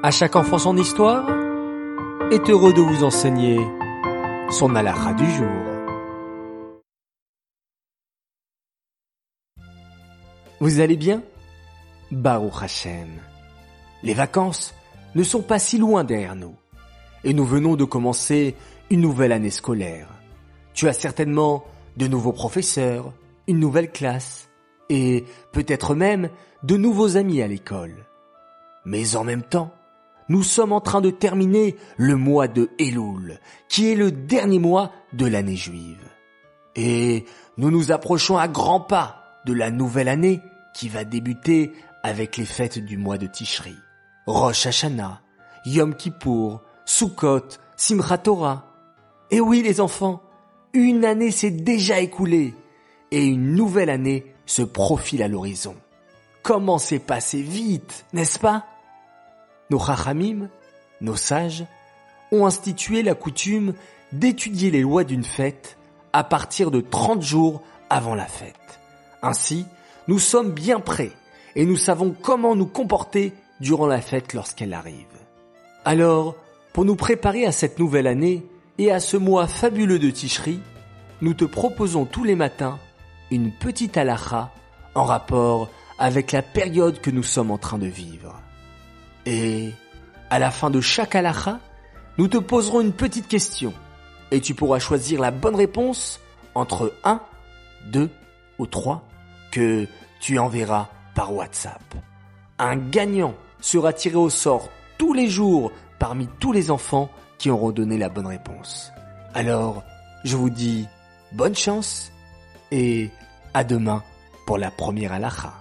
À chaque enfant son histoire est heureux de vous enseigner son halakha du jour. Vous allez bien? Baruch Hashem. Les vacances ne sont pas si loin derrière nous. Et nous venons de commencer une nouvelle année scolaire. Tu as certainement de nouveaux professeurs, une nouvelle classe, et peut-être même de nouveaux amis à l'école. Mais en même temps, nous sommes en train de terminer le mois de Elul, qui est le dernier mois de l'année juive. Et nous nous approchons à grands pas de la nouvelle année qui va débuter avec les fêtes du mois de Tishri. Rosh Hashanah, Yom Kippour, Sukkot, Simchat Torah. Et oui les enfants, une année s'est déjà écoulée et une nouvelle année se profile à l'horizon. Comment c'est passé vite, n'est-ce pas? Nos chachamim, nos sages, ont institué la coutume d'étudier les lois d'une fête à partir de 30 jours avant la fête. Ainsi, nous sommes bien prêts et nous savons comment nous comporter durant la fête lorsqu'elle arrive. Alors, pour nous préparer à cette nouvelle année et à ce mois fabuleux de Tishri, nous te proposons tous les matins une petite halakha en rapport avec la période que nous sommes en train de vivre. Et à la fin de chaque halakha, nous te poserons une petite question et tu pourras choisir la bonne réponse entre 1, 2 ou 3 que tu enverras par WhatsApp. Un gagnant sera tiré au sort tous les jours parmi tous les enfants qui auront donné la bonne réponse. Alors, je vous dis bonne chance et à demain pour la première halakha.